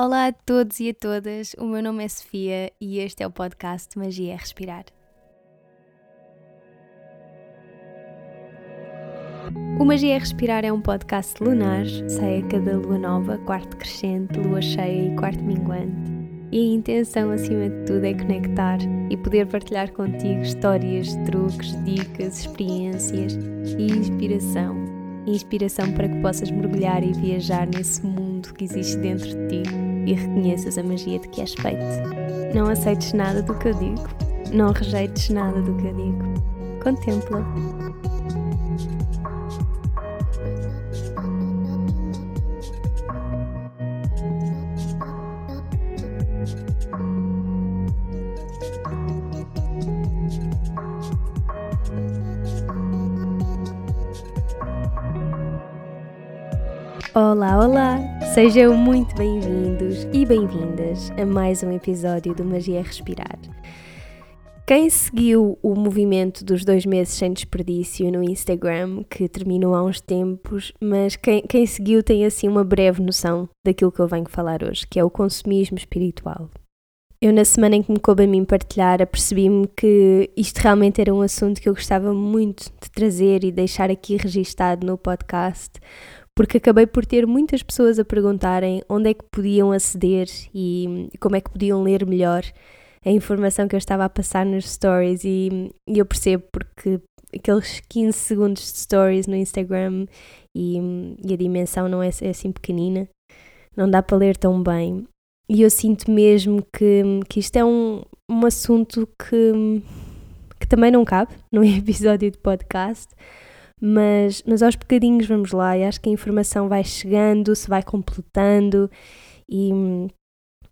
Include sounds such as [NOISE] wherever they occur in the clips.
Olá a todos e a todas, o meu nome é Sofia e este é o podcast Magia é Respirar. O Magia é Respirar é um podcast lunar, sai a cada lua nova, quarto crescente, lua cheia e quarto minguante. E a intenção, acima de tudo, é conectar e poder partilhar contigo histórias, truques, dicas, experiências e inspiração. Inspiração para que possas mergulhar e viajar nesse mundo que existe dentro de ti e reconheças a magia de que és feito. Não aceites nada do que eu digo, não rejeites nada do que eu digo. Contempla. Olá, olá! Sejam muito bem-vindos e bem-vindas a mais um episódio do Magia Respirar. Quem seguiu o movimento dos dois meses sem desperdício no Instagram, que terminou há uns tempos, mas quem, quem seguiu tem assim uma breve noção daquilo que eu venho falar hoje, que é o consumismo espiritual. Eu, na semana em que me coube a mim partilhar, apercebi-me que isto realmente era um assunto que eu gostava muito de trazer e deixar aqui registado no podcast, porque acabei por ter muitas pessoas a perguntarem onde é que podiam aceder e como é que podiam ler melhor a informação que eu estava a passar nos stories. E, e eu percebo porque aqueles 15 segundos de stories no Instagram e, e a dimensão não é, é, assim pequenina, não dá para ler tão bem. E eu sinto mesmo que, que isto é um, um assunto que, que também não cabe num [LAUGHS] episódio de podcast, mas, mas aos bocadinhos vamos lá e acho que a informação vai chegando, se vai completando e,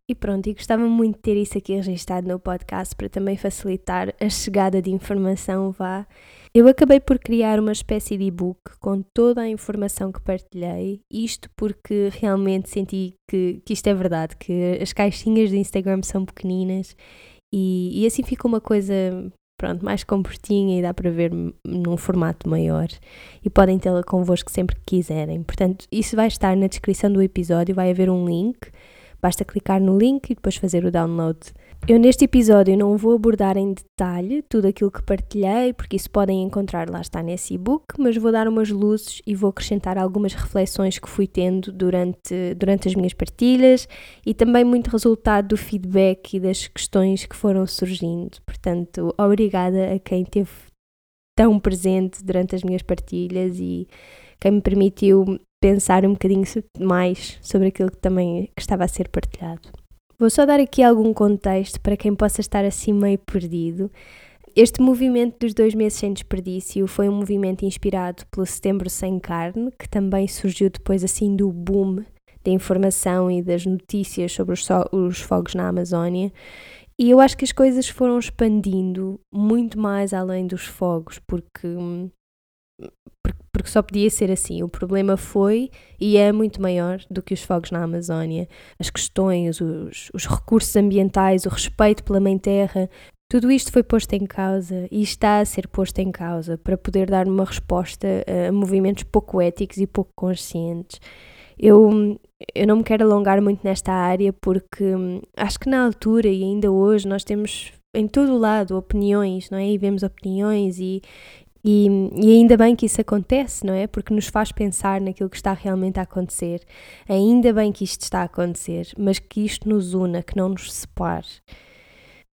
e pronto, e gostava muito de ter isso aqui registado no podcast para também facilitar a chegada de informação, vá. Eu acabei por criar uma espécie de e-book com toda a informação que partilhei, isto porque realmente senti que, que isto é verdade, que as caixinhas do Instagram são pequeninas e, e assim fica uma coisa pronto, mais comportinha e dá para ver num formato maior e podem tê-la convosco sempre que quiserem. Portanto, isso vai estar na descrição do episódio, vai haver um link, basta clicar no link e depois fazer o download eu neste episódio não vou abordar em detalhe tudo aquilo que partilhei, porque isso podem encontrar lá está nesse e-book, mas vou dar umas luzes e vou acrescentar algumas reflexões que fui tendo durante, durante as minhas partilhas e também muito resultado do feedback e das questões que foram surgindo. Portanto, obrigada a quem esteve tão presente durante as minhas partilhas e quem me permitiu pensar um bocadinho mais sobre aquilo que também que estava a ser partilhado. Vou só dar aqui algum contexto para quem possa estar assim meio perdido. Este movimento dos dois meses sem desperdício foi um movimento inspirado pelo Setembro Sem Carne, que também surgiu depois assim do boom da informação e das notícias sobre os, so os fogos na Amazónia. E eu acho que as coisas foram expandindo muito mais além dos fogos, porque hum, porque só podia ser assim. O problema foi e é muito maior do que os fogos na Amazónia. As questões, os, os recursos ambientais, o respeito pela Mãe Terra, tudo isto foi posto em causa e está a ser posto em causa para poder dar uma resposta a movimentos pouco éticos e pouco conscientes. Eu, eu não me quero alongar muito nesta área porque hum, acho que na altura e ainda hoje nós temos em todo o lado opiniões, não é? E vemos opiniões e, e, e, ainda bem que isso acontece, não é? Porque nos faz pensar naquilo que está realmente a acontecer. Ainda bem que isto está a acontecer, mas que isto nos una, que não nos separe.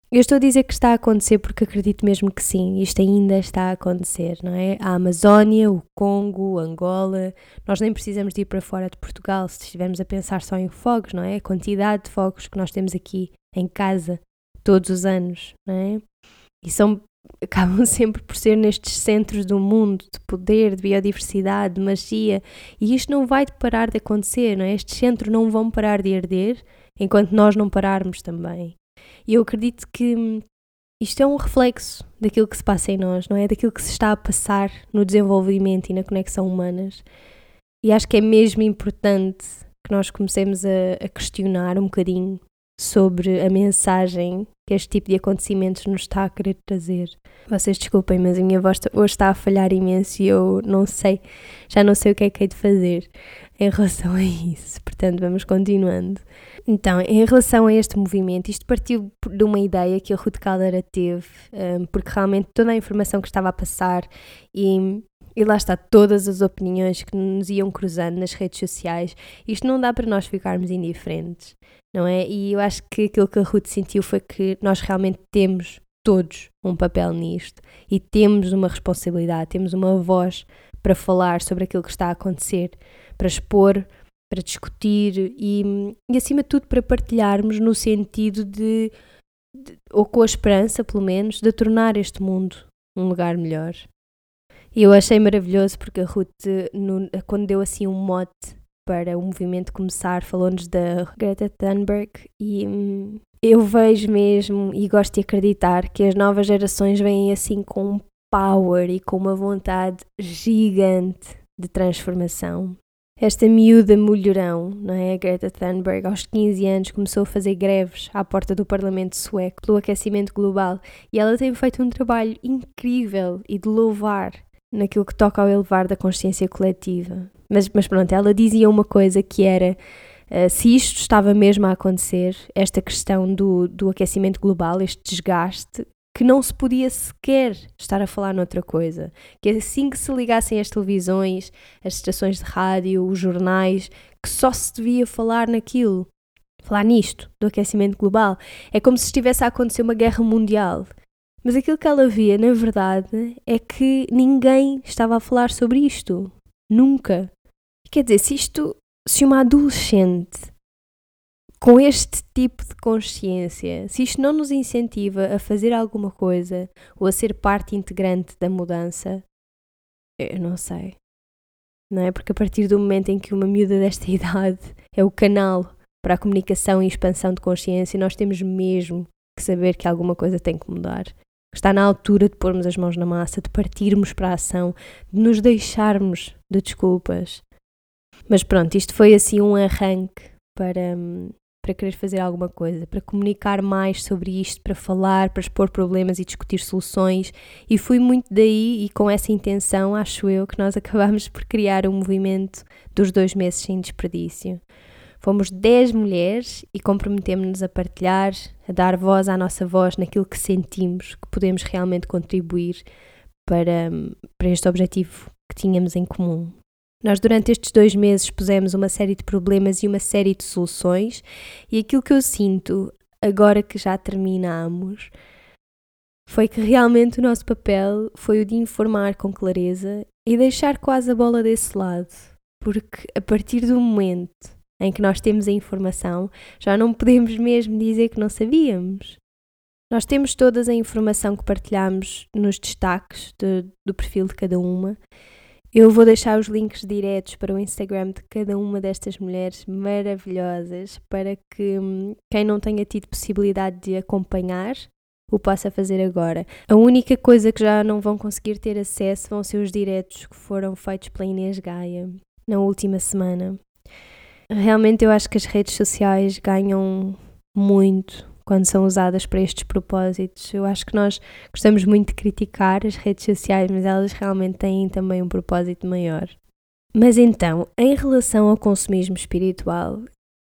Eu estou a dizer que está a acontecer porque acredito mesmo que sim, isto ainda está a acontecer, não é? A Amazónia, o Congo, Angola, nós nem precisamos de ir para fora de Portugal se estivermos a pensar só em fogos, não é? A quantidade de fogos que nós temos aqui em casa todos os anos, não é? E são acabam [LAUGHS] sempre por ser nestes centros do mundo de poder, de biodiversidade, de magia, e isto não vai parar de acontecer, não é? Estes centros não vão parar de arder enquanto nós não pararmos também. E eu acredito que isto é um reflexo daquilo que se passa em nós, não é? Daquilo que se está a passar no desenvolvimento e na conexão humanas. E acho que é mesmo importante que nós comecemos a, a questionar um bocadinho sobre a mensagem que este tipo de acontecimentos nos está a querer trazer. Vocês desculpem, mas a minha voz hoje está a falhar imenso e eu não sei, já não sei o que é que hei de fazer em relação a isso. Portanto, vamos continuando. Então, em relação a este movimento, isto partiu de uma ideia que a Ruth Caldeira teve, um, porque realmente toda a informação que estava a passar e, e lá está, todas as opiniões que nos iam cruzando nas redes sociais, isto não dá para nós ficarmos indiferentes, não é? E eu acho que aquilo que a Ruth sentiu foi que nós realmente temos todos um papel nisto e temos uma responsabilidade, temos uma voz para falar sobre aquilo que está a acontecer, para expor, para discutir e, e acima de tudo para partilharmos no sentido de, de, ou com a esperança pelo menos, de tornar este mundo um lugar melhor. E eu achei maravilhoso porque a Ruth, no, quando deu assim um mote para o movimento começar, falou-nos da Greta Thunberg e hum, eu vejo mesmo e gosto de acreditar que as novas gerações vêm assim com um power e com uma vontade gigante de transformação. Esta miúda mulherão, não é? Greta Thunberg, aos 15 anos, começou a fazer greves à porta do Parlamento sueco pelo aquecimento global e ela tem feito um trabalho incrível e de louvar naquilo que toca ao elevar da consciência coletiva. Mas, mas pronto, ela dizia uma coisa que era uh, se isto estava mesmo a acontecer, esta questão do, do aquecimento global, este desgaste, que não se podia sequer estar a falar noutra coisa. Que assim que se ligassem as televisões, as estações de rádio, os jornais, que só se devia falar naquilo. Falar nisto, do aquecimento global. É como se estivesse a acontecer uma guerra mundial. Mas aquilo que ela via, na verdade, é que ninguém estava a falar sobre isto. Nunca. Quer dizer, se isto, se uma adolescente com este tipo de consciência, se isto não nos incentiva a fazer alguma coisa ou a ser parte integrante da mudança, eu não sei. Não é? Porque a partir do momento em que uma miúda desta [LAUGHS] idade é o canal para a comunicação e expansão de consciência, nós temos mesmo que saber que alguma coisa tem que mudar. Está na altura de pormos as mãos na massa, de partirmos para a ação, de nos deixarmos de desculpas. Mas pronto, isto foi assim um arranque para, para querer fazer alguma coisa, para comunicar mais sobre isto, para falar, para expor problemas e discutir soluções. E fui muito daí e com essa intenção, acho eu, que nós [LAUGHS] acabámos por criar um movimento dos dois meses sem desperdício. Fomos 10 mulheres e comprometemos-nos a partilhar, a dar voz à nossa voz naquilo que sentimos que podemos realmente contribuir para, para este objetivo que tínhamos em comum. Nós, durante estes dois meses, pusemos uma série de problemas e uma série de soluções, e aquilo que eu sinto, agora que já terminamos, foi que realmente o nosso papel foi o de informar com clareza e deixar quase a bola desse lado, porque a partir do momento em que nós temos a informação, já não podemos mesmo dizer que não sabíamos. Nós temos toda a informação que partilhamos nos destaques de, do perfil de cada uma eu vou deixar os links diretos para o Instagram de cada uma destas mulheres maravilhosas para que hum, quem não tenha tido possibilidade de acompanhar o possa fazer agora. A única coisa que já não vão conseguir ter acesso vão ser os diretos que foram feitos pela Inês Gaia na última semana. Realmente eu acho que as redes sociais ganham muito quando são usadas para estes propósitos. Eu acho que nós gostamos muito de criticar as redes sociais, mas elas realmente têm também um propósito maior. Mas então, em relação ao consumismo espiritual,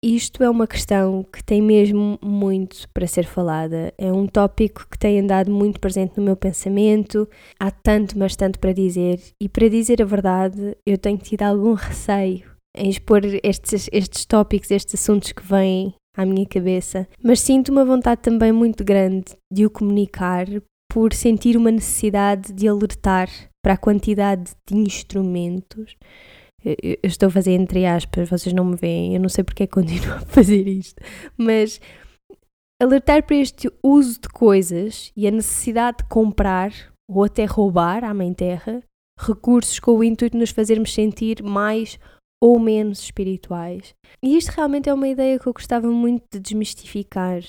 isto é uma questão que tem mesmo muito para ser falada. É um tópico que tem andado muito presente no meu pensamento. Há tanto, mas tanto para dizer. E para dizer a verdade, eu tenho tido algum receio em expor estes, estes tópicos, estes assuntos que vêm à minha cabeça, mas sinto uma vontade também muito grande de o comunicar por sentir uma necessidade de alertar para a quantidade de instrumentos. Eu estou a fazer entre aspas, vocês não me veem, eu não sei porque é que continuo [LAUGHS] a fazer isto, mas alertar para este uso de coisas e a necessidade de comprar ou até roubar à Mãe Terra recursos com o intuito de nos fazermos sentir mais ou menos espirituais. E isto realmente é uma ideia que eu gostava muito de desmistificar.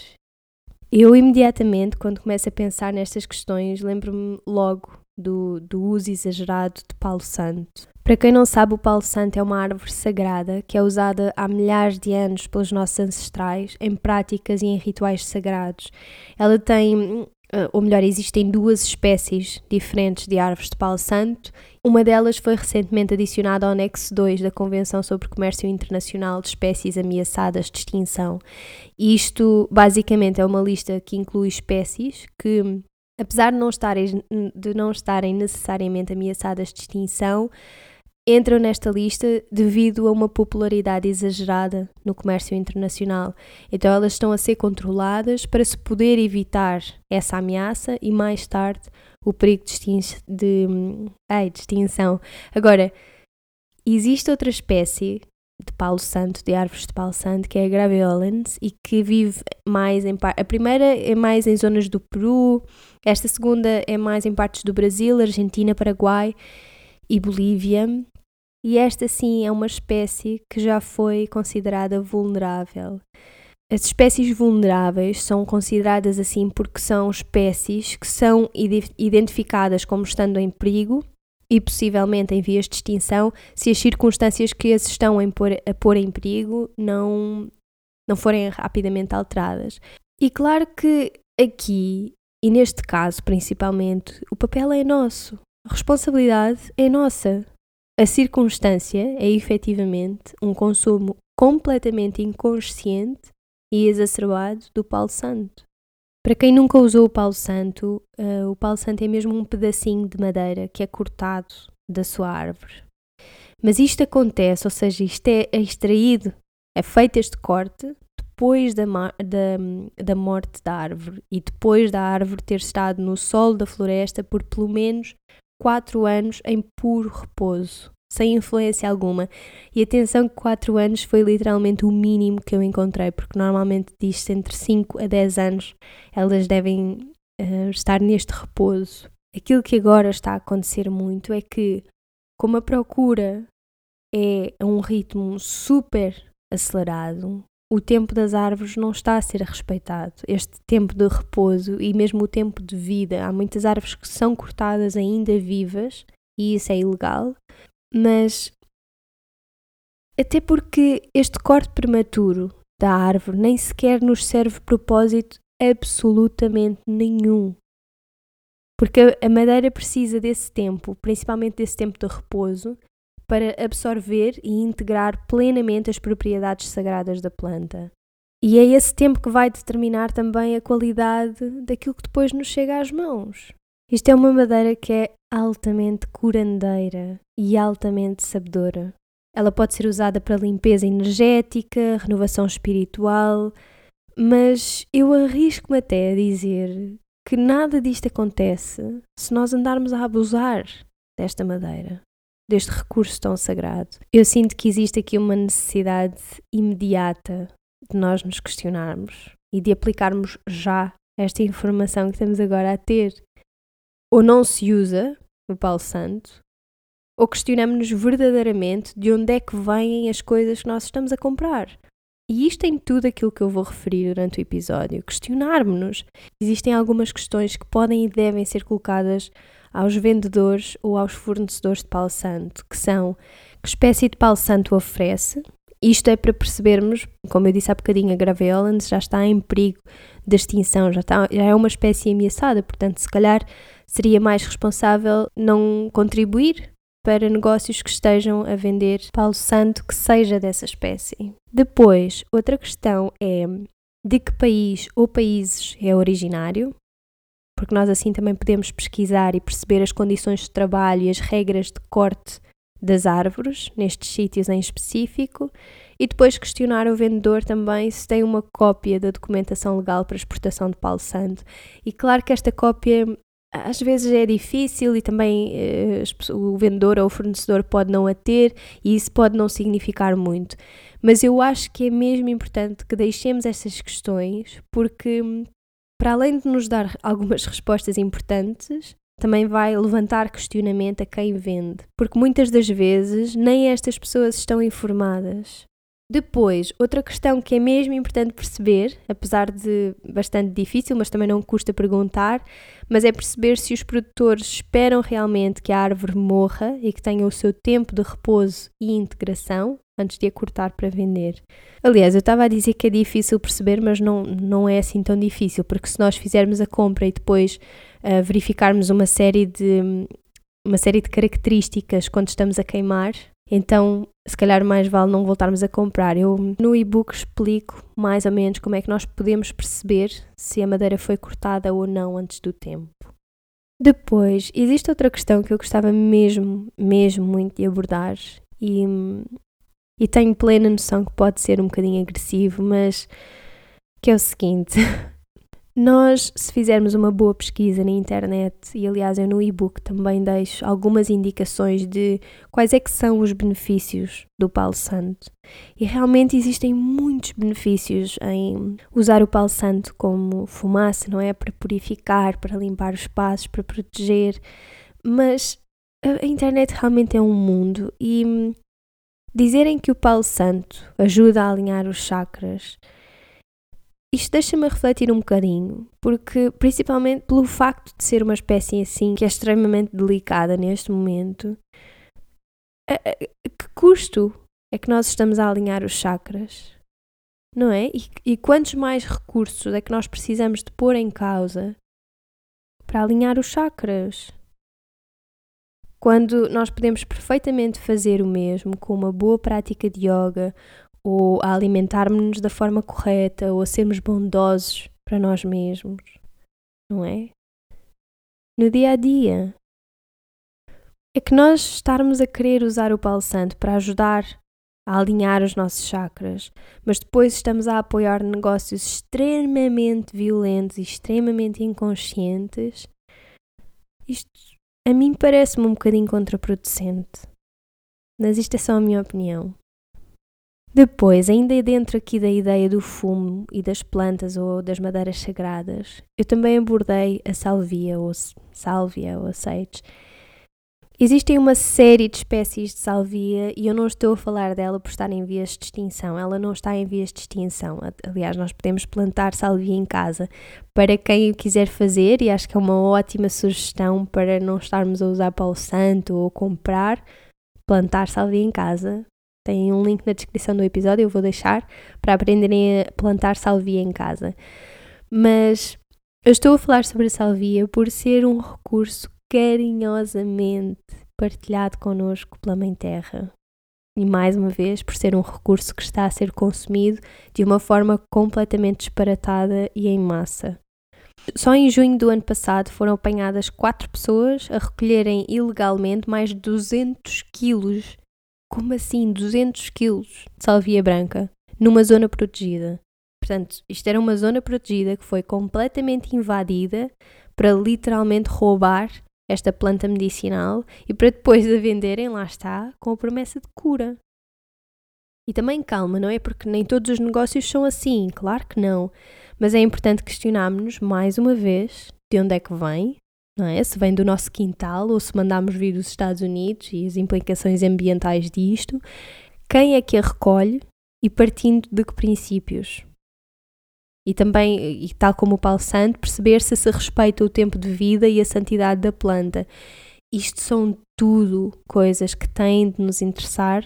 Eu imediatamente, quando começo a pensar nestas questões, lembro-me logo do, do uso exagerado de Palo Santo. Para quem não sabe, o Palo Santo é uma árvore sagrada que é usada há milhares de anos pelos nossos ancestrais em práticas e em rituais sagrados. Ela tem ou melhor, existem duas espécies diferentes de árvores de palo santo. Uma delas foi recentemente adicionada ao anexo 2 da Convenção sobre Comércio Internacional de Espécies Ameaçadas de Extinção. Isto, basicamente, é uma lista que inclui espécies que, apesar de não estarem, de não estarem necessariamente ameaçadas de extinção, entram nesta lista devido a uma popularidade exagerada no comércio internacional. Então elas estão a ser controladas para se poder evitar essa ameaça e mais tarde o perigo de, extin de, ai, de extinção. Agora, existe outra espécie de palo santo, de árvores de palo santo, que é a Graveolens e que vive mais em a primeira é mais em zonas do Peru, esta segunda é mais em partes do Brasil, Argentina, Paraguai e Bolívia e esta sim é uma espécie que já foi considerada vulnerável. As espécies vulneráveis são consideradas assim porque são espécies que são identificadas como estando em perigo e possivelmente em vias de extinção se as circunstâncias que as estão a pôr, em perigo não, não forem rapidamente alteradas. E claro que aqui, e neste caso principalmente, o papel é nosso, a responsabilidade é nossa. A circunstância é efetivamente um consumo completamente inconsciente e exacerbado do palo santo. Para quem nunca usou o palo santo, uh, o palo santo é mesmo um pedacinho de madeira que é cortado da sua árvore. Mas isto acontece, ou seja, isto é extraído, é feito este corte depois da, da, da morte da árvore e depois da árvore ter estado no solo da floresta por pelo menos quatro anos em puro repouso, sem influência alguma. E atenção que quatro anos foi literalmente o mínimo que eu encontrei, porque normalmente diz-se entre 5 a 10 anos elas devem uh, estar neste repouso. Aquilo que agora está a acontecer muito é que, como a procura é a um ritmo super acelerado, o tempo das árvores não está a ser respeitado. Este tempo de repouso e mesmo o tempo de vida. Há muitas árvores que são cortadas ainda vivas e isso é ilegal, mas até porque este corte prematuro da árvore nem sequer nos serve propósito absolutamente nenhum. Porque a madeira precisa desse tempo, principalmente desse tempo de repouso, para absorver e integrar plenamente as propriedades sagradas da planta. E é esse tempo que vai determinar também a qualidade daquilo que depois nos chega às mãos. Isto é uma madeira que é altamente curandeira e altamente sabedora. Ela pode ser usada para limpeza energética, renovação espiritual, mas eu arrisco-me até a dizer que nada disto acontece se nós andarmos a abusar desta madeira deste recurso tão sagrado. Eu sinto que existe aqui uma necessidade imediata de nós nos questionarmos e de aplicarmos já esta informação que estamos agora a ter. Ou não se usa o Paulo Santo, ou questionamos-nos verdadeiramente de onde é que vêm as coisas que nós estamos a comprar. E isto em tudo aquilo que eu vou referir durante o episódio. Questionarmos-nos. Existem algumas questões que podem e devem ser colocadas aos vendedores ou aos fornecedores de pau santo, que são que espécie de pau santo oferece. Isto é para percebermos, como eu disse há bocadinho, a Graveolens já está em perigo de extinção, já, está, já é uma espécie ameaçada, portanto, se calhar seria mais responsável não contribuir para negócios que estejam a vender pau santo que seja dessa espécie. Depois, outra questão é de que país ou países é originário, porque nós assim também podemos pesquisar e perceber as condições de trabalho e as regras de corte das árvores, nestes sítios em específico, e depois questionar o vendedor também se tem uma cópia da documentação legal para exportação de palo santo. E claro que esta cópia às vezes é difícil e também eh, o vendedor ou o fornecedor pode não a ter e isso pode não significar muito. Mas eu acho que é mesmo importante que deixemos essas questões porque para além de nos dar algumas respostas importantes, também vai levantar questionamento a quem vende, porque muitas das vezes nem estas pessoas estão informadas. Depois, outra questão que é mesmo importante perceber, apesar de bastante difícil, mas também não custa perguntar, mas é perceber se os produtores esperam realmente que a árvore morra e que tenha o seu tempo de repouso e integração antes de a cortar para vender. Aliás, eu estava a dizer que é difícil perceber, mas não, não é assim tão difícil, porque se nós fizermos a compra e depois uh, verificarmos uma série de uma série de características quando estamos a queimar, então, se calhar mais vale não voltarmos a comprar. Eu no e-book explico mais ou menos como é que nós podemos perceber se a madeira foi cortada ou não antes do tempo. Depois, existe outra questão que eu gostava mesmo, mesmo muito de abordar e, e tenho plena noção que pode ser um bocadinho agressivo, mas que é o seguinte: [LAUGHS] Nós, se fizermos uma boa pesquisa na internet, e aliás eu no e-book também deixo algumas indicações de quais é que são os benefícios do palo santo. E realmente existem muitos benefícios em usar o palo santo como fumaça, não é? Para purificar, para limpar os espaços, para proteger. Mas a internet realmente é um mundo e dizerem que o palo santo ajuda a alinhar os chakras isto deixa-me refletir um bocadinho, porque principalmente pelo facto de ser uma espécie assim que é extremamente delicada neste momento, que custo é que nós estamos a alinhar os chakras? Não é? E, e quantos mais recursos é que nós precisamos de pôr em causa para alinhar os chakras? Quando nós podemos perfeitamente fazer o mesmo com uma boa prática de yoga, ou a alimentarmos-nos da forma correta, ou a sermos bondosos para nós mesmos, não é? No dia a dia. É que nós estarmos a querer usar o Palo Santo para ajudar a alinhar os nossos chakras, mas depois estamos a apoiar negócios extremamente violentos e extremamente inconscientes, isto a mim parece-me um bocadinho contraproducente. Mas isto é só a minha opinião. Depois, ainda dentro aqui da ideia do fumo e das plantas ou das madeiras sagradas, eu também abordei a salvia ou sálvia ou sage. Existem uma série de espécies de salvia e eu não estou a falar dela por estar em vias de extinção. Ela não está em vias de extinção. Aliás, nós podemos plantar salvia em casa para quem o quiser fazer e acho que é uma ótima sugestão para não estarmos a usar para o santo ou comprar. Plantar salvia em casa tem um link na descrição do episódio, eu vou deixar para aprenderem a plantar salvia em casa. Mas eu estou a falar sobre a salvia por ser um recurso carinhosamente partilhado connosco pela Mãe Terra. E mais uma vez, por ser um recurso que está a ser consumido de uma forma completamente disparatada e em massa. Só em junho do ano passado foram apanhadas quatro pessoas a recolherem ilegalmente mais de 200 quilos como assim 200 quilos de salvia branca numa zona protegida? Portanto, isto era uma zona protegida que foi completamente invadida para literalmente roubar esta planta medicinal e para depois a venderem, lá está, com a promessa de cura. E também calma, não é? Porque nem todos os negócios são assim, claro que não. Mas é importante questionarmos-nos mais uma vez de onde é que vem, não é? Se vem do nosso quintal ou se mandamos vir dos Estados Unidos e as implicações ambientais disto, quem é que a recolhe e partindo de que princípios? E também, e tal como o Paulo Santo, perceber se se respeita o tempo de vida e a santidade da planta. Isto são tudo coisas que têm de nos interessar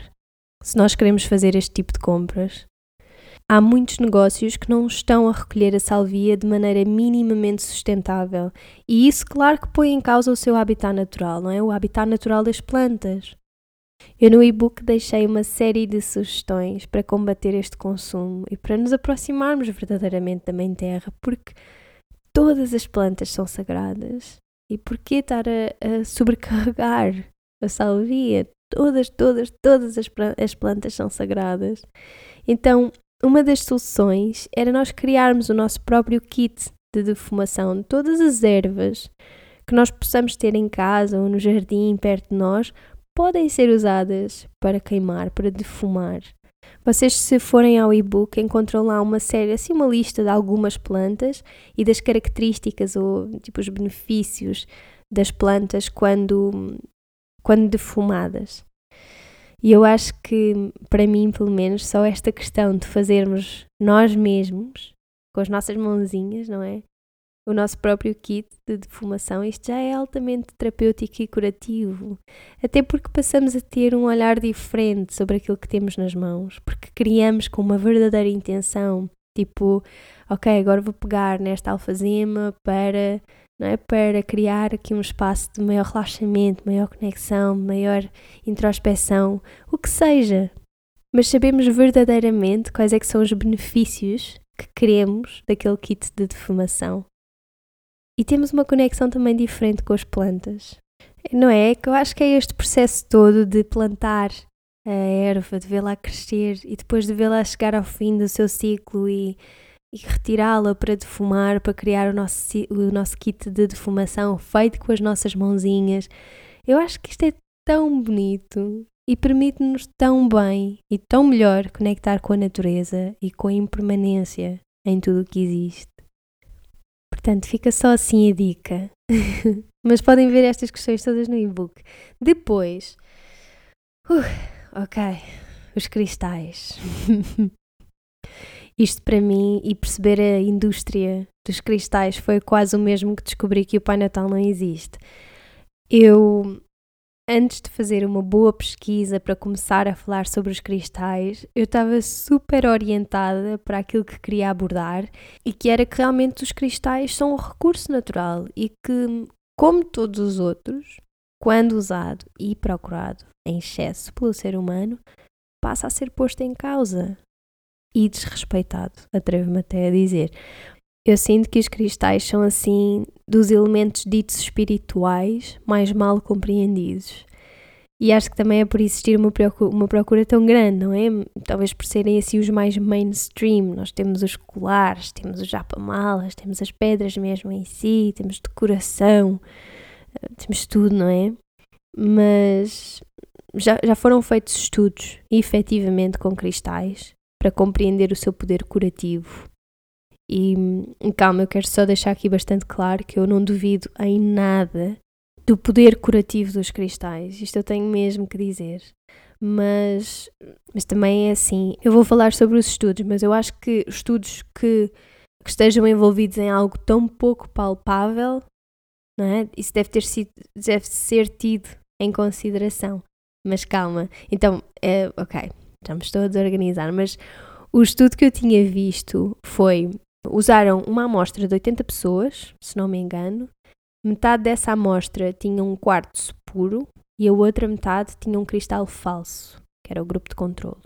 se nós queremos fazer este tipo de compras há muitos negócios que não estão a recolher a salvia de maneira minimamente sustentável. E isso, claro, que põe em causa o seu habitat natural, não é? O habitat natural das plantas. Eu no e-book deixei uma série de sugestões para combater este consumo e para nos aproximarmos verdadeiramente da Mãe Terra, porque todas as plantas são sagradas. E por que estar a, a sobrecarregar a salvia? Todas, todas, todas as, as plantas são sagradas. Então, uma das soluções era nós criarmos o nosso próprio kit de defumação de todas as ervas que nós possamos ter em casa ou no jardim perto de nós podem ser usadas para queimar, para defumar. Vocês, se forem ao e-book, encontram lá uma série, assim, uma lista de algumas plantas e das características ou tipo os benefícios das plantas quando, quando defumadas. E eu acho que, para mim, pelo menos, só esta questão de fazermos nós mesmos, com as nossas mãozinhas, não é? O nosso próprio kit de defumação, isto já é altamente terapêutico e curativo. Até porque passamos a ter um olhar diferente sobre aquilo que temos nas mãos, porque criamos com uma verdadeira intenção. Tipo, ok, agora vou pegar nesta alfazema para não é? Para criar aqui um espaço de maior relaxamento, maior conexão, maior introspeção, o que seja. Mas sabemos verdadeiramente quais é que são os benefícios que queremos daquele kit de defumação. E temos uma conexão também diferente com as plantas. Não é? Que eu acho que é este processo todo de plantar a erva, de vê-la crescer e depois de vê-la chegar ao fim do seu ciclo e e retirá-la para defumar, para criar o nosso, o nosso kit de defumação feito com as nossas mãozinhas. Eu acho que isto é tão bonito e permite-nos tão bem e tão melhor conectar com a natureza e com a impermanência em tudo o que existe. Portanto, fica só assim a dica. [LAUGHS] Mas podem ver estas questões todas no e-book. Depois, uh, ok, os cristais. [LAUGHS] Isto para mim e perceber a indústria dos cristais foi quase o mesmo que descobri que o Pai Natal não existe. Eu, antes de fazer uma boa pesquisa para começar a falar sobre os cristais, eu estava super orientada para aquilo que queria abordar e que era que realmente os cristais são um recurso natural e que, como todos os outros, quando usado e procurado em excesso pelo ser humano, passa a ser posto em causa e desrespeitado, atrevo-me até a dizer. Eu sinto que os cristais são assim dos elementos ditos espirituais mais mal compreendidos. E acho que também é por existir uma procura, uma procura tão grande, não é? Talvez por serem assim os mais mainstream. Nós temos os colares, temos os japamalas, temos as pedras mesmo em si, temos decoração, eh, temos tudo, não é? Mas já, já foram feitos estudos, efetivamente, com cristais para compreender o seu poder curativo. E calma, eu quero só deixar aqui bastante claro que eu não duvido em nada do poder curativo dos cristais. Isto eu tenho mesmo que dizer. Mas, mas também é assim. Eu vou falar sobre os estudos, mas eu acho que estudos que, que estejam envolvidos em algo tão pouco palpável, não é? isso deve, ter sido, deve ser tido em consideração. Mas calma. Então, é, ok, já me estou a desorganizar, mas o estudo que eu tinha visto foi: usaram uma amostra de 80 pessoas, se não me engano, metade dessa amostra tinha um quartzo puro e a outra metade tinha um cristal falso, que era o grupo de controlo.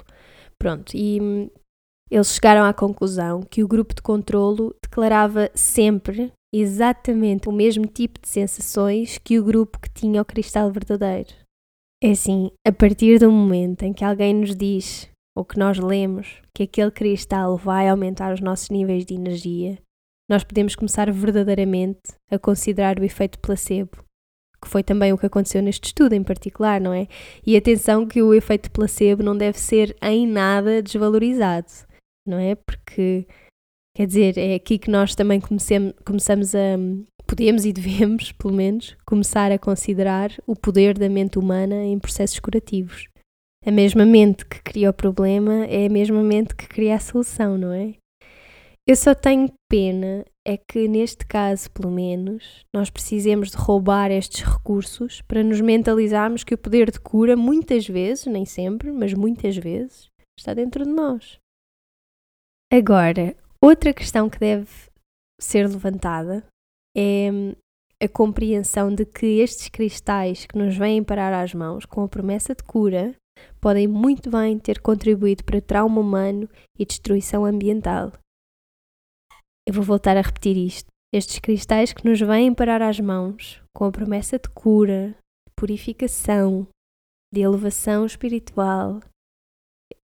Pronto, e hum, eles chegaram à conclusão que o grupo de controlo declarava sempre exatamente o mesmo tipo de sensações que o grupo que tinha o cristal verdadeiro. É assim, a partir do momento em que alguém nos diz ou que nós lemos que aquele cristal vai aumentar os nossos níveis de energia, nós podemos começar verdadeiramente a considerar o efeito placebo, que foi também o que aconteceu neste estudo em particular, não é? E atenção que o efeito placebo não deve ser em nada desvalorizado, não é? Porque, quer dizer, é aqui que nós também comecemos, começamos a podemos e devemos, [LAUGHS] pelo menos, começar a considerar o poder da mente humana em processos curativos. A mesma mente que cria o problema é a mesma mente que cria a solução, não é? Eu só tenho pena é que neste caso, pelo menos, nós precisemos de roubar estes recursos para nos mentalizarmos que o poder de cura muitas vezes, nem sempre, mas muitas vezes, está dentro de nós. Agora, outra questão que deve ser levantada é a compreensão de que estes cristais que nos vêm parar às mãos com a promessa de cura podem muito bem ter contribuído para trauma humano e destruição ambiental. Eu vou voltar a repetir isto. Estes cristais que nos vêm parar às mãos com a promessa de cura, de purificação, de elevação espiritual,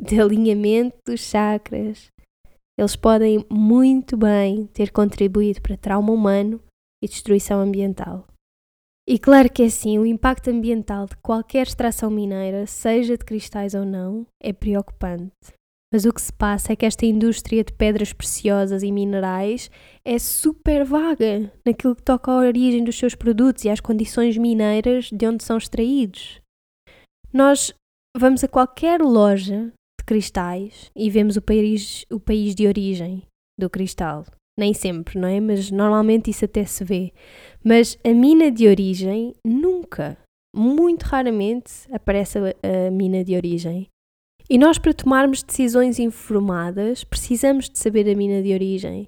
de alinhamento dos chakras, eles podem muito bem ter contribuído para trauma humano e destruição ambiental. E claro que é assim, o impacto ambiental de qualquer extração mineira, seja de cristais ou não, é preocupante. Mas o que se passa é que esta indústria de pedras preciosas e minerais é super vaga naquilo que toca à origem dos seus produtos e às condições mineiras de onde são extraídos. Nós vamos a qualquer loja de cristais e vemos o país, o país de origem do cristal. Nem sempre, não é? Mas normalmente isso até se vê. Mas a mina de origem nunca, muito raramente aparece a, a mina de origem. E nós, para tomarmos decisões informadas, precisamos de saber a mina de origem.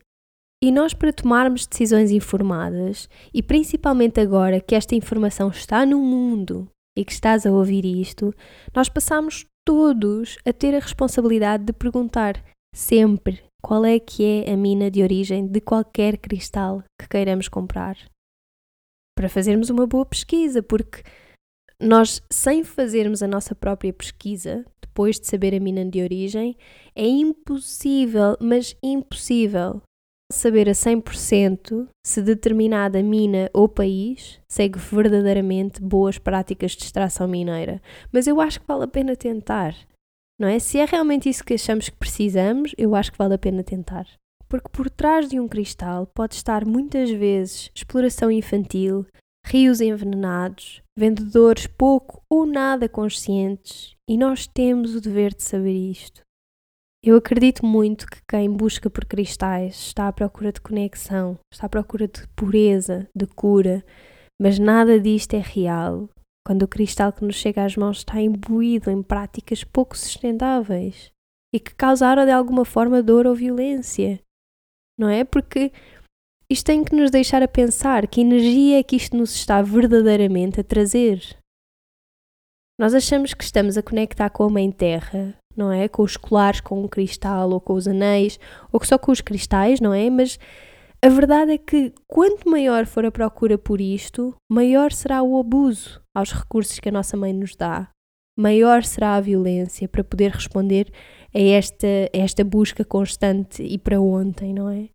E nós, para tomarmos decisões informadas, e principalmente agora que esta informação está no mundo e que estás a ouvir isto, nós passamos todos a ter a responsabilidade de perguntar sempre qual é que é a mina de origem de qualquer cristal que queiramos comprar. Para fazermos uma boa pesquisa, porque nós, sem fazermos a nossa própria pesquisa, depois de saber a mina de origem, é impossível, mas impossível, saber a 100% se determinada mina ou país segue verdadeiramente boas práticas de extração mineira. Mas eu acho que vale a pena tentar, não é? Se é realmente isso que achamos que precisamos, eu acho que vale a pena tentar. Porque por trás de um cristal pode estar muitas vezes exploração infantil, rios envenenados, vendedores pouco ou nada conscientes, e nós temos o dever de saber isto. Eu acredito muito que quem busca por cristais está à procura de conexão, está à procura de pureza, de cura, mas nada disto é real quando o cristal que nos chega às mãos está imbuído em práticas pouco sustentáveis e que causaram de alguma forma dor ou violência. Não é? Porque isto tem que nos deixar a pensar que energia é que isto nos está verdadeiramente a trazer. Nós achamos que estamos a conectar com a Mãe Terra, não é? Com os colares, com o cristal, ou com os anéis, ou só com os cristais, não é? Mas a verdade é que quanto maior for a procura por isto, maior será o abuso aos recursos que a nossa mãe nos dá. Maior será a violência para poder responder a esta, a esta busca constante e para ontem, não é?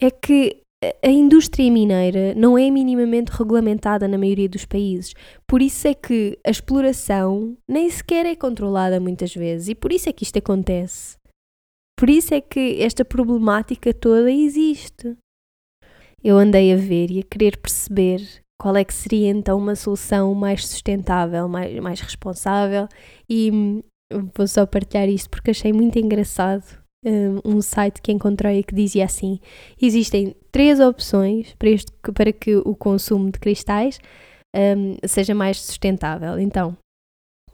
é que a indústria mineira não é minimamente regulamentada na maioria dos países. Por isso é que a exploração nem sequer é controlada muitas vezes e por isso é que isto acontece. Por isso é que esta problemática toda existe. Eu andei a ver e a querer perceber qual é que seria então uma solução mais sustentável, mais, mais responsável e hum, vou só partilhar isto porque achei muito engraçado um site que encontrei que dizia assim: existem três opções para, este, para que o consumo de cristais um, seja mais sustentável. Então,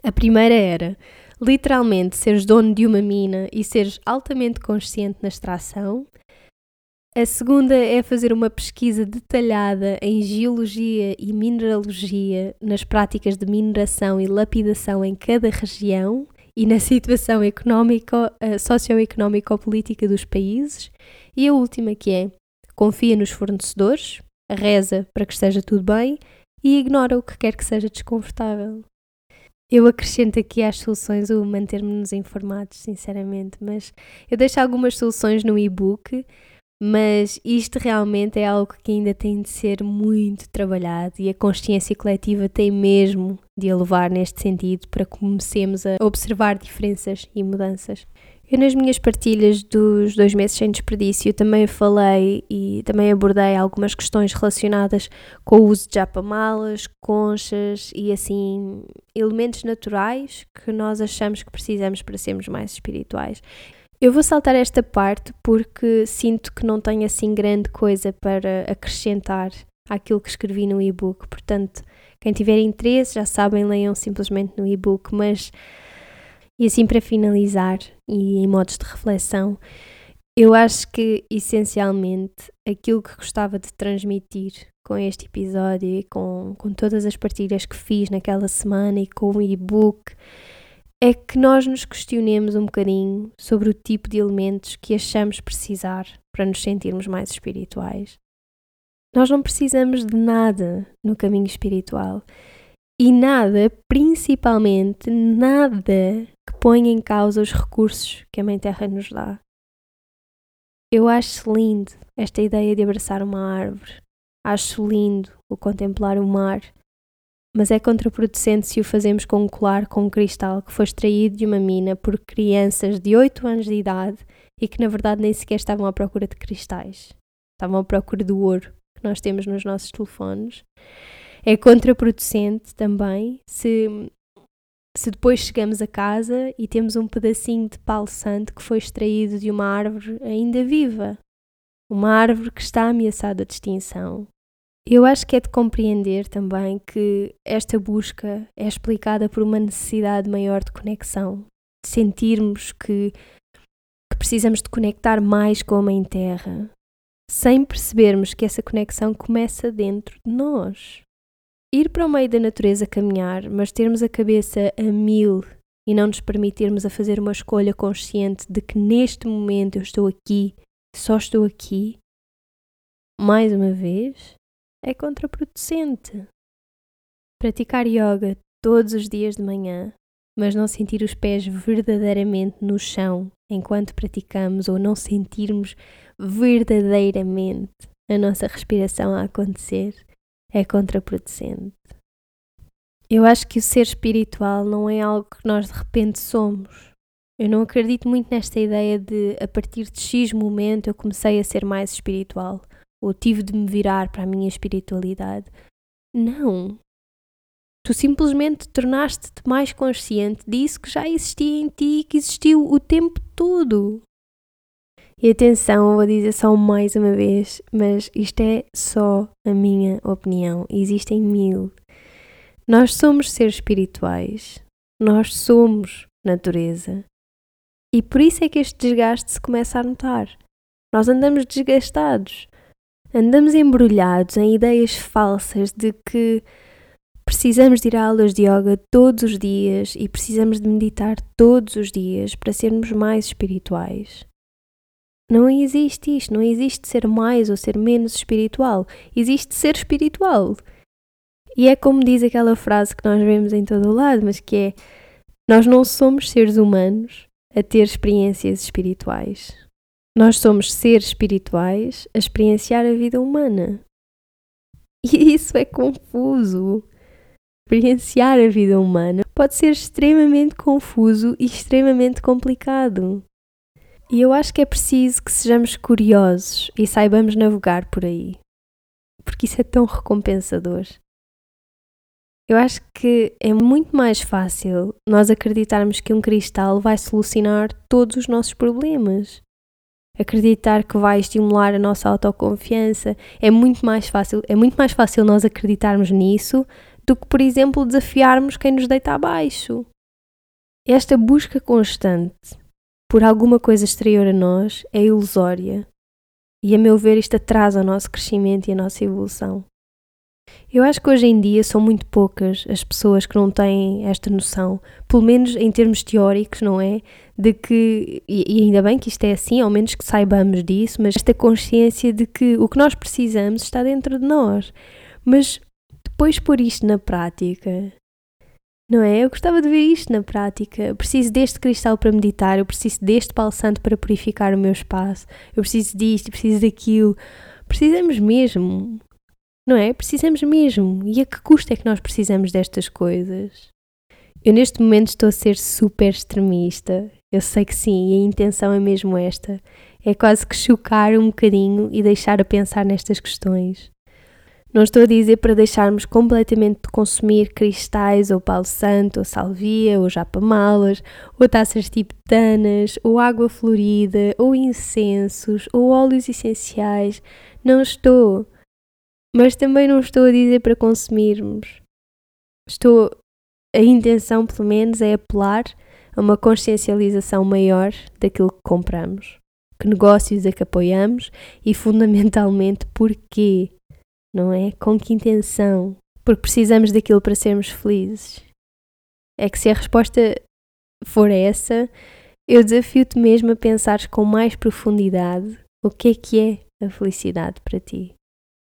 a primeira era literalmente seres dono de uma mina e seres altamente consciente na extração. A segunda é fazer uma pesquisa detalhada em geologia e mineralogia nas práticas de mineração e lapidação em cada região e na situação uh, socioeconómico-política dos países. E a última que é confia nos fornecedores, reza para que esteja tudo bem e ignora o que quer que seja desconfortável. Eu acrescento aqui às soluções o manter-nos informados, sinceramente, mas eu deixo algumas soluções no e-book mas isto realmente é algo que ainda tem de ser muito trabalhado e a consciência coletiva tem mesmo de a levar neste sentido para que comecemos a observar diferenças e mudanças. Eu, nas minhas partilhas dos dois meses sem desperdício, também falei e também abordei algumas questões relacionadas com o uso de japamalas, conchas e assim elementos naturais que nós achamos que precisamos para sermos mais espirituais. Eu vou saltar esta parte porque sinto que não tenho assim grande coisa para acrescentar àquilo que escrevi no e-book. Portanto, quem tiver interesse, já sabem, leiam simplesmente no e-book. Mas, e assim para finalizar, e em modos de reflexão, eu acho que essencialmente aquilo que gostava de transmitir com este episódio e com, com todas as partilhas que fiz naquela semana e com o e-book é que nós nos questionemos um bocadinho sobre o tipo de elementos que achamos precisar para nos sentirmos mais espirituais. Nós não precisamos de nada no caminho espiritual e nada, principalmente nada, que ponha em causa os recursos que a Mãe Terra nos dá. Eu acho lindo esta ideia de abraçar uma árvore. Acho lindo o contemplar o mar mas é contraproducente se o fazemos com um colar com um cristal que foi extraído de uma mina por crianças de 8 anos de idade e que na verdade nem sequer estavam à procura de cristais. Estavam à procura do ouro que nós temos nos nossos telefones. É contraproducente também se se depois chegamos a casa e temos um pedacinho de palo santo que foi extraído de uma árvore ainda viva, uma árvore que está ameaçada de extinção. Eu acho que é de compreender também que esta busca é explicada por uma necessidade maior de conexão, de sentirmos que, que precisamos de conectar mais com a Mãe Terra, sem percebermos que essa conexão começa dentro de nós ir para o meio da natureza caminhar, mas termos a cabeça a mil e não nos permitirmos a fazer uma escolha consciente de que neste momento eu estou aqui, só estou aqui, mais uma vez, é contraproducente. Praticar yoga todos os dias de manhã, mas não sentir os pés verdadeiramente no chão enquanto praticamos ou não sentirmos verdadeiramente a nossa respiração a acontecer, é contraproducente. Eu acho que o ser espiritual não é algo que nós de repente somos. Eu não acredito muito nesta ideia de a partir de X momento eu comecei a ser mais espiritual ou tive de me virar para a minha espiritualidade. Não. Tu simplesmente tornaste-te mais consciente disso que já existia em ti e que existiu o tempo todo. E atenção, vou dizer só mais uma vez, mas isto é só a minha opinião. Existem mil. Nós somos seres espirituais. Nós somos natureza. E por isso é que este desgaste se começa a notar. Nós andamos desgastados. Andamos embrulhados em ideias falsas de que precisamos de ir a aulas de yoga todos os dias e precisamos de meditar todos os dias para sermos mais espirituais. Não existe isto, não existe ser mais ou ser menos espiritual, existe ser espiritual. E é como diz aquela frase que nós vemos em todo o lado, mas que é: nós não somos seres humanos a ter experiências espirituais. Nós somos seres espirituais a experienciar a vida humana. E [LAUGHS] isso é confuso. Experienciar a vida humana pode ser extremamente confuso e extremamente complicado. E eu acho que é preciso que sejamos curiosos e saibamos navegar por aí, porque isso é tão recompensador. Eu acho que é muito mais fácil nós acreditarmos que um cristal vai solucionar todos os nossos problemas. Acreditar que vai estimular a nossa autoconfiança é muito mais fácil, é muito mais fácil nós acreditarmos nisso do que, por exemplo, desafiarmos quem nos deita abaixo. Esta busca constante por alguma coisa exterior a nós é ilusória. E a meu ver, isto atrasa o nosso crescimento e a nossa evolução. Eu acho que hoje em dia são muito poucas as pessoas que não têm esta noção, pelo menos em termos teóricos, não é? De que, e ainda bem que isto é assim, ao menos que saibamos disso, mas esta consciência de que o que nós precisamos está dentro de nós. Mas depois pôr isto na prática não é? Eu gostava de ver isto na prática. Eu preciso deste cristal para meditar, eu preciso deste palo santo para purificar o meu espaço, eu preciso disto, eu preciso daquilo. Precisamos mesmo, não é? Precisamos mesmo. E a que custo é que nós precisamos destas coisas? Eu neste momento estou a ser super extremista. Eu sei que sim, e a intenção é mesmo esta. É quase que chocar um bocadinho e deixar a pensar nestas questões. Não estou a dizer para deixarmos completamente de consumir cristais ou palo santo, ou salvia, ou japamalas, ou taças tibetanas, ou água florida, ou incensos, ou óleos essenciais. Não estou. Mas também não estou a dizer para consumirmos. Estou. A intenção, pelo menos, é apelar a uma consciencialização maior daquilo que compramos, que negócios é que apoiamos e, fundamentalmente, porquê não é? Com que intenção? Porque precisamos daquilo para sermos felizes. É que se a resposta for essa, eu desafio-te mesmo a pensares com mais profundidade o que é que é a felicidade para ti.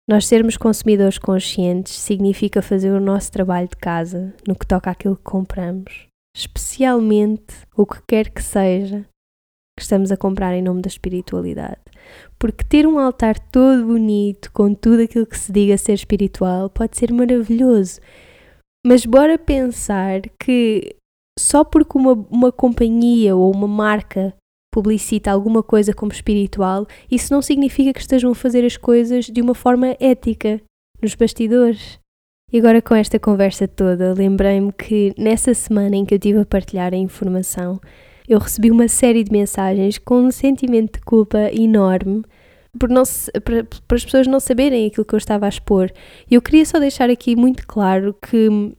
Nós sermos consumidores conscientes significa fazer o nosso trabalho de casa no que toca àquilo que compramos, especialmente o que quer que seja que estamos a comprar em nome da espiritualidade. Porque ter um altar todo bonito, com tudo aquilo que se diga ser espiritual, pode ser maravilhoso. Mas bora pensar que só porque uma, uma companhia ou uma marca publicita alguma coisa como espiritual, isso não significa que estejam a fazer as coisas de uma forma ética nos bastidores. E agora com esta conversa toda, lembrei-me que nessa semana em que eu estive a partilhar a informação, eu recebi uma série de mensagens com um sentimento de culpa enorme por não para, para as pessoas não saberem aquilo que eu estava a expor. E eu queria só deixar aqui muito claro que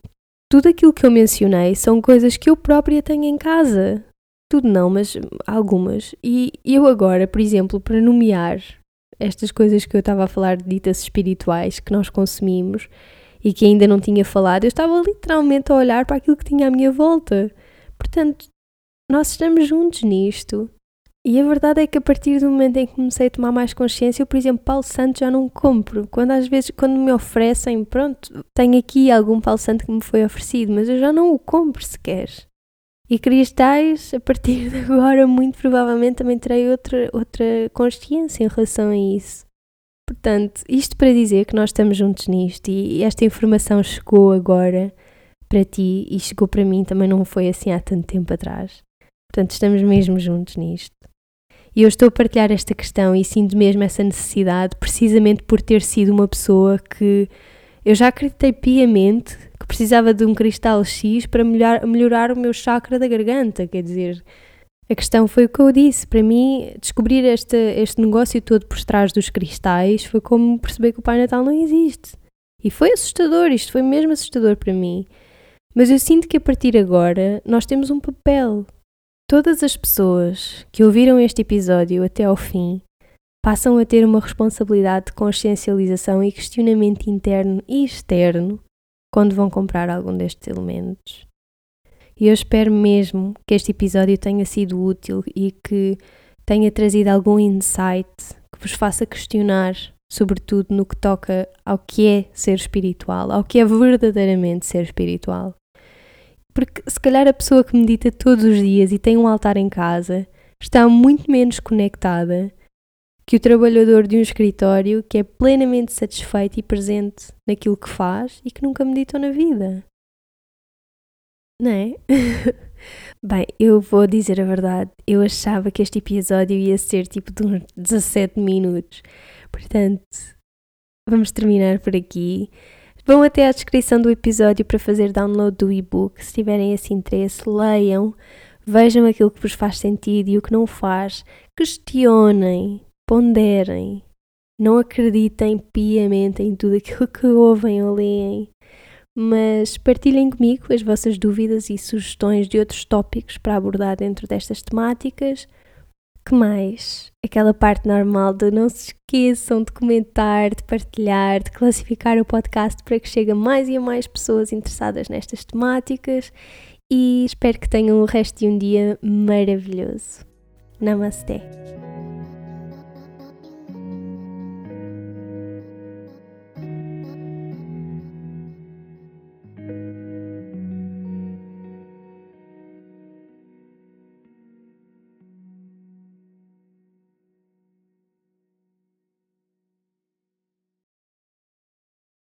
tudo aquilo que eu mencionei são coisas que eu própria tenho em casa. Tudo não, mas algumas. E eu agora, por exemplo, para nomear estas coisas que eu estava a falar de ditas espirituais que nós consumimos e que ainda não tinha falado, eu estava literalmente a olhar para aquilo que tinha à minha volta. Portanto, nós estamos juntos nisto. E a verdade é que a partir do momento em que comecei a tomar mais consciência, eu, por exemplo, Paulo Santo já não compro. Quando às vezes, quando me oferecem, pronto, tenho aqui algum Paulo Santo que me foi oferecido, mas eu já não o compro sequer. E cristais, a partir de agora, muito provavelmente também terei outra, outra consciência em relação a isso. Portanto, isto para dizer que nós estamos juntos nisto e esta informação chegou agora para ti e chegou para mim também não foi assim há tanto tempo atrás. Portanto, estamos mesmo juntos nisto. E eu estou a partilhar esta questão e sinto mesmo essa necessidade, precisamente por ter sido uma pessoa que eu já acreditei piamente que precisava de um cristal X para melhorar, melhorar o meu chakra da garganta. Quer dizer, a questão foi o que eu disse. Para mim, descobrir este, este negócio todo por trás dos cristais foi como perceber que o Pai Natal não existe. E foi assustador, isto foi mesmo assustador para mim. Mas eu sinto que a partir agora nós temos um papel, Todas as pessoas que ouviram este episódio até ao fim passam a ter uma responsabilidade de consciencialização e questionamento interno e externo quando vão comprar algum destes elementos. E eu espero mesmo que este episódio tenha sido útil e que tenha trazido algum insight que vos faça questionar, sobretudo no que toca ao que é ser espiritual, ao que é verdadeiramente ser espiritual. Porque se calhar a pessoa que medita todos os dias e tem um altar em casa está muito menos conectada que o trabalhador de um escritório que é plenamente satisfeito e presente naquilo que faz e que nunca meditou na vida. Não é? [LAUGHS] Bem, eu vou dizer a verdade. Eu achava que este episódio ia ser tipo de uns 17 minutos. Portanto, vamos terminar por aqui. Vão até à descrição do episódio para fazer download do e-book. Se tiverem esse interesse, leiam, vejam aquilo que vos faz sentido e o que não faz, questionem, ponderem, não acreditem piamente em tudo aquilo que ouvem ou leem, mas partilhem comigo as vossas dúvidas e sugestões de outros tópicos para abordar dentro destas temáticas que mais? Aquela parte normal de não se esqueçam de comentar, de partilhar, de classificar o podcast para que chegue a mais e a mais pessoas interessadas nestas temáticas e espero que tenham o resto de um dia maravilhoso. Namaste.